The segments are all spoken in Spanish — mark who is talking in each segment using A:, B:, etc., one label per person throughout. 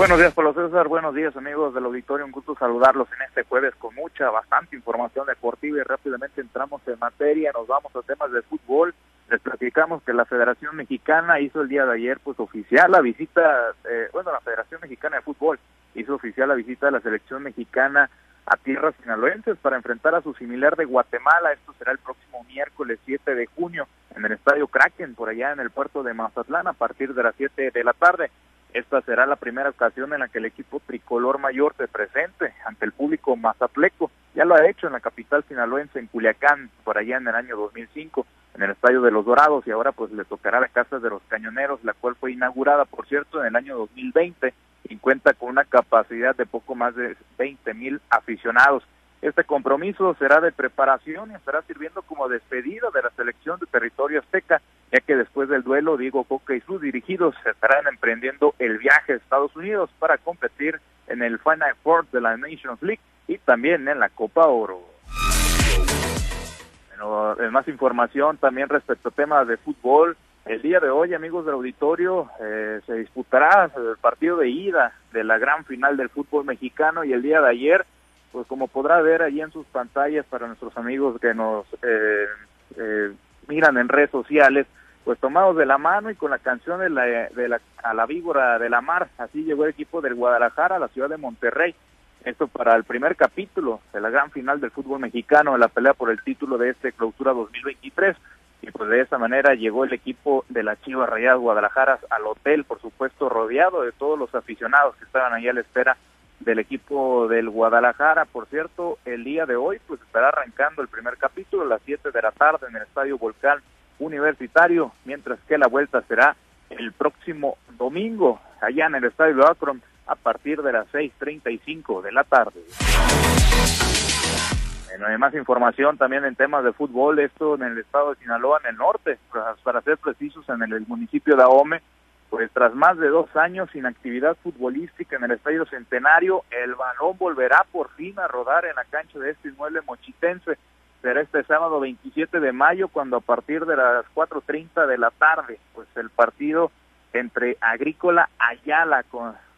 A: Buenos días, Pablo César. Buenos días, amigos del auditorio. Un gusto saludarlos en este jueves con mucha, bastante información deportiva y rápidamente entramos en materia. Nos vamos a temas de fútbol. Les platicamos que la Federación Mexicana hizo el día de ayer, pues oficial la visita, eh, bueno, la Federación Mexicana de Fútbol hizo oficial la visita de la selección mexicana a tierras sinaloenses para enfrentar a su similar de Guatemala. Esto será el próximo miércoles 7 de junio en el Estadio Kraken, por allá en el puerto de Mazatlán, a partir de las 7 de la tarde. Esta será la primera ocasión en la que el equipo tricolor mayor se presente ante el público mazatleco. Ya lo ha hecho en la capital sinaloense, en Culiacán, por allá en el año 2005, en el Estadio de los Dorados, y ahora pues le tocará la Casa de los Cañoneros, la cual fue inaugurada, por cierto, en el año 2020 y cuenta con una capacidad de poco más de 20 mil aficionados. Este compromiso será de preparación y estará sirviendo como despedida de la selección de territorio azteca, ya que después del duelo, Diego Coca y sus dirigidos estarán emprendiendo el viaje a Estados Unidos para competir en el Final Four de la Nations League y también en la Copa Oro. Bueno, más información también respecto a temas de fútbol. El día de hoy, amigos del auditorio, eh, se disputará el partido de ida de la gran final del fútbol mexicano y el día de ayer pues como podrá ver allí en sus pantallas para nuestros amigos que nos eh, eh, miran en redes sociales, pues tomados de la mano y con la canción de la, de la, a la víbora de la mar, así llegó el equipo del Guadalajara a la ciudad de Monterrey. Esto para el primer capítulo de la gran final del fútbol mexicano, de la pelea por el título de este clausura 2023. Y pues de esa manera llegó el equipo de la Chivas Rayadas Guadalajara al hotel, por supuesto, rodeado de todos los aficionados que estaban ahí a la espera del equipo del Guadalajara. Por cierto, el día de hoy pues estará arrancando el primer capítulo a las 7 de la tarde en el Estadio Volcán Universitario, mientras que la vuelta será el próximo domingo allá en el Estadio de Akron a partir de las 6.35 de la tarde. Más información también en temas de fútbol, esto en el estado de Sinaloa, en el norte, para ser precisos, en el municipio de Ahome, pues tras más de dos años sin actividad futbolística en el Estadio Centenario, el balón volverá por fin a rodar en la cancha de este inmueble mochitense. Será este sábado 27 de mayo cuando a partir de las 4.30 de la tarde, pues el partido entre Agrícola Ayala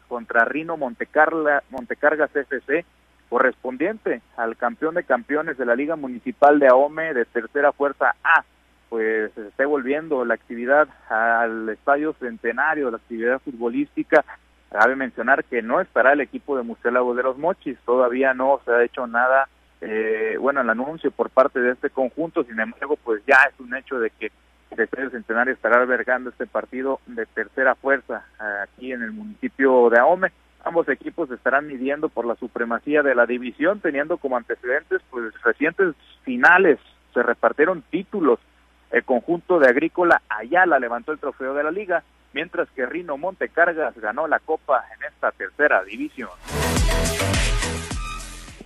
A: contra Rino Montecarla, Montecargas FC, correspondiente al campeón de campeones de la Liga Municipal de Ahome de Tercera Fuerza A, pues se esté volviendo la actividad al estadio centenario, la actividad futbolística. Cabe mencionar que no estará el equipo de Murciélago de los Mochis, todavía no se ha hecho nada, eh, bueno, el anuncio por parte de este conjunto, sin embargo, pues ya es un hecho de que el Estadio Centenario estará albergando este partido de tercera fuerza aquí en el municipio de Ahome. Ambos equipos estarán midiendo por la supremacía de la división, teniendo como antecedentes pues recientes finales, se repartieron títulos el conjunto de Agrícola Ayala levantó el trofeo de la liga, mientras que Rino Montecargas ganó la copa en esta tercera división.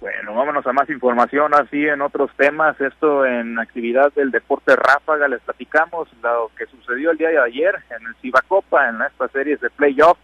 A: Bueno, vámonos a más información, así en otros temas, esto en actividad del deporte ráfaga, les platicamos lo que sucedió el día de ayer en el Cibacopa, en estas series de playoff,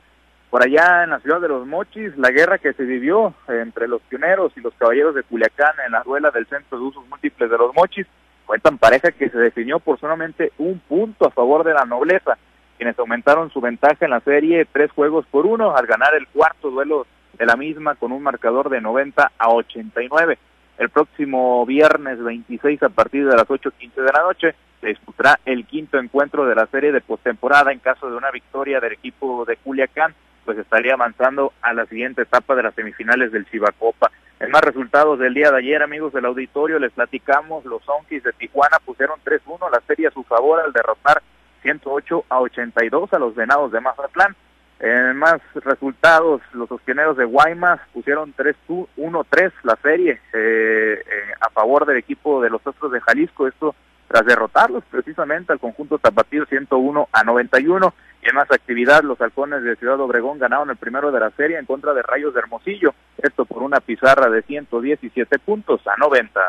A: por allá en la ciudad de Los Mochis, la guerra que se vivió entre los pioneros y los caballeros de Culiacán en la duela del Centro de Usos Múltiples de Los Mochis, fue tan pareja que se definió por solamente un punto a favor de la nobleza, quienes aumentaron su ventaja en la serie tres juegos por uno al ganar el cuarto duelo la misma con un marcador de 90 a 89. El próximo viernes 26 a partir de las 8.15 de la noche se disputará el quinto encuentro de la serie de postemporada en caso de una victoria del equipo de Culiacán, pues estaría avanzando a la siguiente etapa de las semifinales del Cibacopa. En más resultados del día de ayer, amigos del auditorio, les platicamos, los Onkis de Tijuana pusieron 3-1 la serie a su favor al derrotar 108 a 82 a los Venados de Mazatlán. En más resultados, los sostieneros de Guaymas pusieron 3-1-3 la serie eh, eh, a favor del equipo de los Astros de Jalisco, esto tras derrotarlos precisamente al conjunto tapatío 101 a 91. Y en más actividad, los halcones de Ciudad Obregón ganaron el primero de la serie en contra de Rayos de Hermosillo, esto por una pizarra de 117 puntos a 90.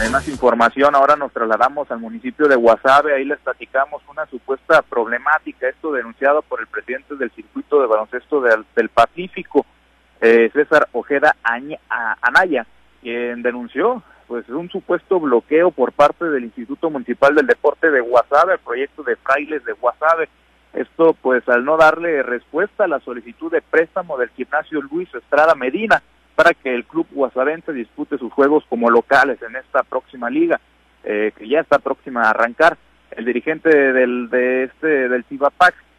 A: Hay más información, ahora nos trasladamos al municipio de Guasave, ahí les platicamos una supuesta problemática, esto denunciado por el presidente del circuito de baloncesto del, Pacífico, eh, César Ojeda Anaya, quien denunció pues un supuesto bloqueo por parte del Instituto Municipal del Deporte de Guasave, el proyecto de frailes de Guasave, Esto pues al no darle respuesta a la solicitud de préstamo del gimnasio Luis Estrada Medina para que el club guasavense dispute sus juegos como locales en esta próxima liga, eh, que ya está próxima a arrancar. El dirigente del, de este, del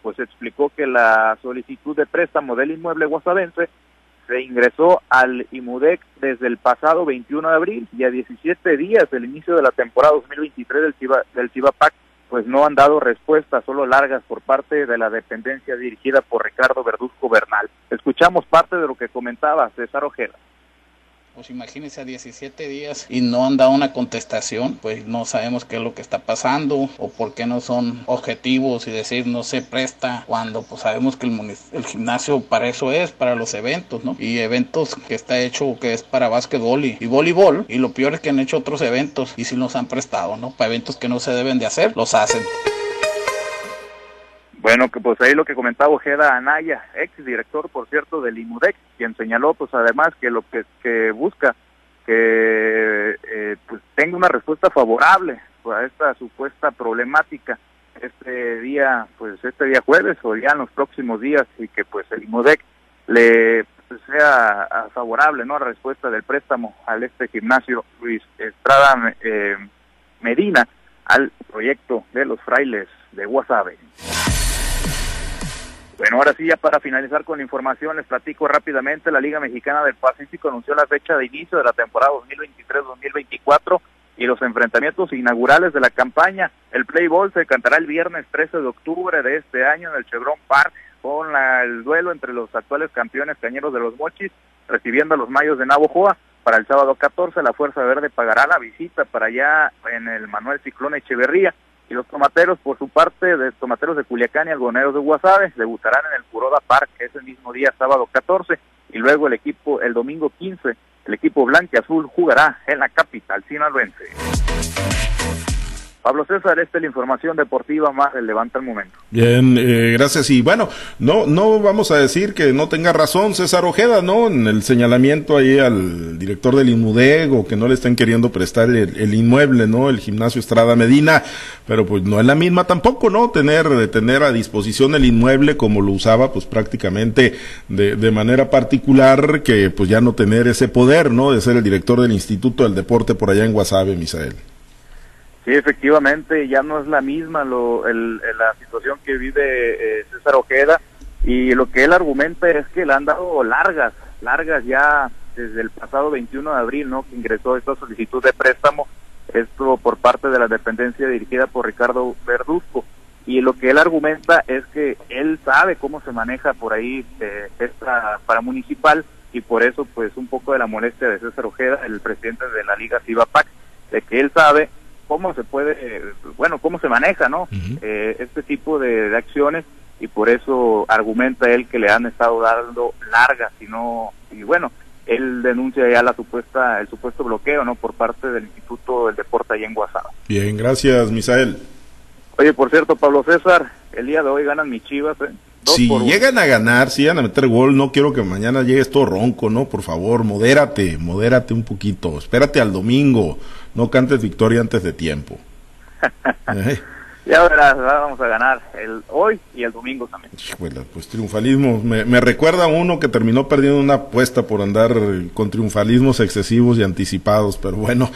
A: pues explicó que la solicitud de préstamo del inmueble guasavense se ingresó al IMUDEC desde el pasado 21 de abril y a 17 días del inicio de la temporada 2023 del, Ciba, del pues no han dado respuestas, solo largas por parte de la dependencia dirigida por Ricardo Verduzco Bernal. Escuchamos parte de lo que comentaba César Ojeda.
B: Pues imagínense a 17 días y no han dado una contestación, pues no sabemos qué es lo que está pasando o por qué no son objetivos y decir no se presta cuando pues sabemos que el, el gimnasio para eso es, para los eventos, ¿no? Y eventos que está hecho que es para básquetbol y, voleibol y lo peor es que han hecho otros eventos y si los han prestado, ¿no? Para eventos que no se deben de hacer, los hacen.
A: Bueno, que pues ahí lo que comentaba Ojeda Anaya, ex director, por cierto, del IMUDEC, quien señaló pues además que lo que, que busca que eh, pues tenga una respuesta favorable a esta supuesta problemática este día, pues este día jueves o ya en los próximos días y que pues el IMUDEC le pues, sea favorable, ¿no? A respuesta del préstamo al este gimnasio Luis Estrada eh, Medina al proyecto de los frailes de Guasave. Bueno, ahora sí, ya para finalizar con la información, les platico rápidamente, la Liga Mexicana del Pacífico anunció la fecha de inicio de la temporada 2023-2024 y los enfrentamientos inaugurales de la campaña. El Play Ball se cantará el viernes 13 de octubre de este año en el Chevron Park con la, el duelo entre los actuales campeones cañeros de los Mochis, recibiendo a los Mayos de Navojoa. Para el sábado 14, la Fuerza Verde pagará la visita para allá en el Manuel Ciclón Echeverría y los tomateros, por su parte, de tomateros de Culiacán y algoneros de Guasave, debutarán en el Curoda Park ese mismo día, sábado 14, y luego el equipo, el domingo 15, el equipo blanco y azul jugará en la capital sinaloense. Pablo César, esta es la información deportiva más relevante al momento.
C: Bien, eh, gracias. Y bueno, no, no vamos a decir que no tenga razón César Ojeda, ¿no? En el señalamiento ahí al director del Inmudeg o que no le estén queriendo prestar el, el, inmueble, ¿no? El gimnasio Estrada Medina, pero pues no es la misma tampoco, ¿no? Tener, tener a disposición el inmueble como lo usaba, pues prácticamente de, de manera particular, que pues ya no tener ese poder, ¿no? De ser el director del Instituto del Deporte por allá en Guasave, Misael.
A: Sí, efectivamente, ya no es la misma lo, el, la situación que vive eh, César Ojeda y lo que él argumenta es que le han dado largas, largas ya desde el pasado 21 de abril, ¿no? Que ingresó esta solicitud de préstamo, esto por parte de la dependencia dirigida por Ricardo Verduzco. Y lo que él argumenta es que él sabe cómo se maneja por ahí eh, esta paramunicipal y por eso pues un poco de la molestia de César Ojeda, el presidente de la Liga Cibapac, de que él sabe cómo se puede, bueno, cómo se maneja, ¿no? Uh -huh. eh, este tipo de, de, acciones y por eso argumenta él que le han estado dando largas y no, y bueno, él denuncia ya la supuesta, el supuesto bloqueo, ¿no? Por parte del Instituto del Deporte allá en Guasave.
C: Bien, gracias, Misael.
A: Oye, por cierto, Pablo César, el día de hoy ganan mis chivas, ¿eh?
C: Si llegan a ganar, si llegan a meter gol, no quiero que mañana llegues todo ronco, ¿no? Por favor, modérate, modérate un poquito. Espérate al domingo. No cantes victoria antes de tiempo.
A: ¿Eh? Ya verás, vamos a ganar el hoy y el domingo también.
C: Pues triunfalismo. Me, me, recuerda a uno que terminó perdiendo una apuesta por andar con triunfalismos excesivos y anticipados, pero bueno,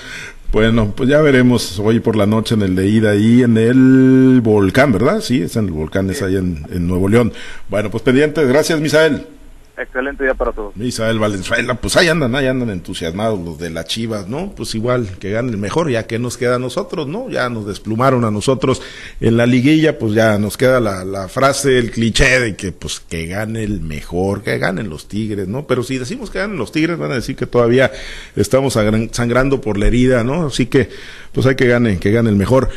C: bueno, pues ya veremos hoy por la noche en el de ida ahí en el volcán, ¿verdad? Sí, es en el volcán, es ahí en, en Nuevo León. Bueno, pues pendientes. Gracias, Misael.
A: Excelente día para todos.
C: Misael Valenzuela, pues ahí andan, ahí andan entusiasmados los de las Chivas, ¿no? Pues igual que gane el mejor, ya que nos queda a nosotros, ¿no? Ya nos desplumaron a nosotros en la liguilla, pues ya nos queda la, frase, el cliché de que pues que gane el mejor, que ganen los Tigres, ¿no? Pero si decimos que ganen los Tigres, van a decir que todavía estamos sangrando por la herida, ¿no? Así que pues hay que gane, que gane el mejor.